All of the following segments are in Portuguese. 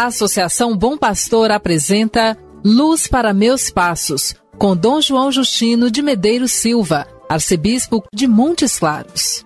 A Associação Bom Pastor apresenta Luz para Meus Passos, com Dom João Justino de Medeiros Silva, arcebispo de Montes Claros.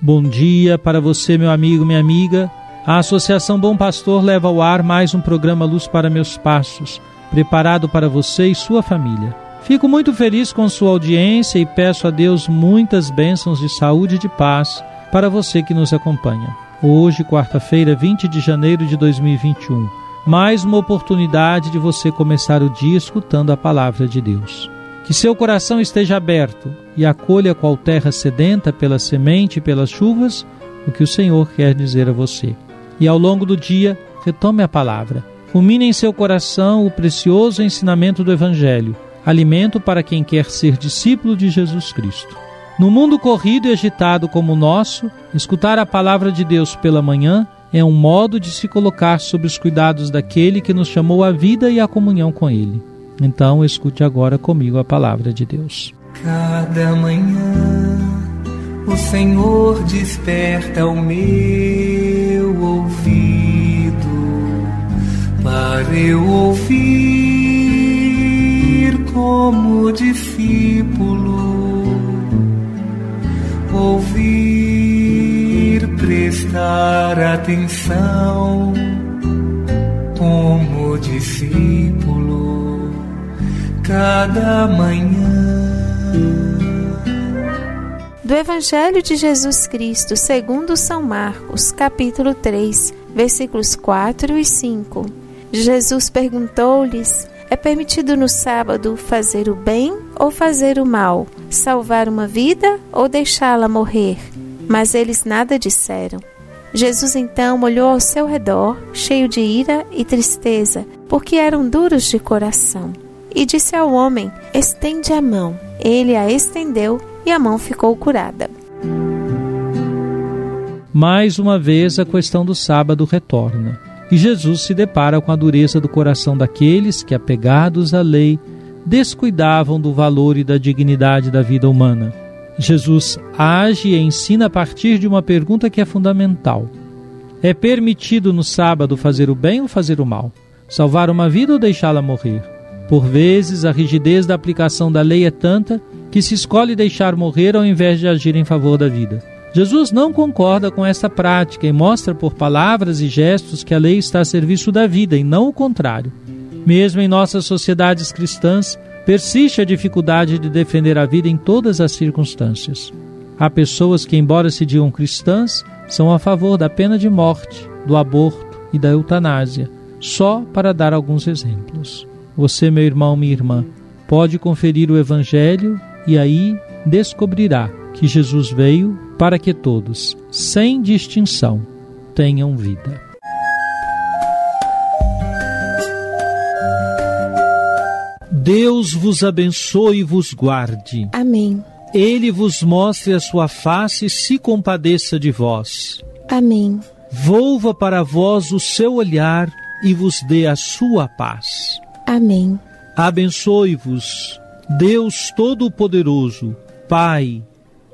Bom dia para você, meu amigo, minha amiga. A Associação Bom Pastor leva ao ar mais um programa Luz para Meus Passos, preparado para você e sua família. Fico muito feliz com sua audiência e peço a Deus muitas bênçãos de saúde e de paz para você que nos acompanha. Hoje, quarta-feira, 20 de janeiro de 2021, mais uma oportunidade de você começar o dia escutando a palavra de Deus. Que seu coração esteja aberto e acolha qual terra sedenta pela semente e pelas chuvas o que o Senhor quer dizer a você. E ao longo do dia, retome a palavra. Rumine em seu coração o precioso ensinamento do Evangelho alimento para quem quer ser discípulo de Jesus Cristo. No mundo corrido e agitado como o nosso, escutar a palavra de Deus pela manhã é um modo de se colocar sob os cuidados daquele que nos chamou à vida e à comunhão com Ele. Então, escute agora comigo a palavra de Deus. Cada manhã o Senhor desperta o meu ouvido para eu ouvir como discípulo, ouvir, prestar atenção como discípulo, cada manhã. Do Evangelho de Jesus Cristo, segundo São Marcos, capítulo 3, versículos 4 e 5. Jesus perguntou-lhes: É permitido no sábado fazer o bem ou fazer o mal, salvar uma vida ou deixá-la morrer? Mas eles nada disseram. Jesus então olhou ao seu redor, cheio de ira e tristeza, porque eram duros de coração, e disse ao homem: Estende a mão. Ele a estendeu e a mão ficou curada. Mais uma vez a questão do sábado retorna. E Jesus se depara com a dureza do coração daqueles que, apegados à lei, descuidavam do valor e da dignidade da vida humana. Jesus age e ensina a partir de uma pergunta que é fundamental: É permitido no sábado fazer o bem ou fazer o mal? Salvar uma vida ou deixá-la morrer? Por vezes, a rigidez da aplicação da lei é tanta que se escolhe deixar morrer ao invés de agir em favor da vida. Jesus não concorda com essa prática e mostra por palavras e gestos que a lei está a serviço da vida e não o contrário. Mesmo em nossas sociedades cristãs, persiste a dificuldade de defender a vida em todas as circunstâncias. Há pessoas que, embora se digam cristãs, são a favor da pena de morte, do aborto e da eutanásia, só para dar alguns exemplos. Você, meu irmão, minha irmã, pode conferir o Evangelho e aí descobrirá que Jesus veio para que todos, sem distinção, tenham vida. Deus vos abençoe e vos guarde. Amém. Ele vos mostre a sua face e se compadeça de vós. Amém. Volva para vós o seu olhar e vos dê a sua paz. Amém. Abençoe-vos, Deus Todo-Poderoso, Pai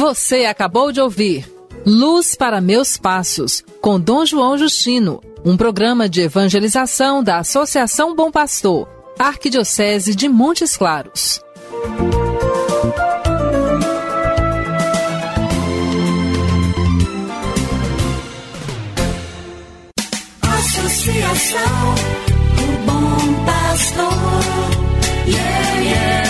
Você acabou de ouvir Luz para Meus Passos, com Dom João Justino, um programa de evangelização da Associação Bom Pastor, Arquidiocese de Montes Claros. Associação do Bom Pastor, yeah, yeah.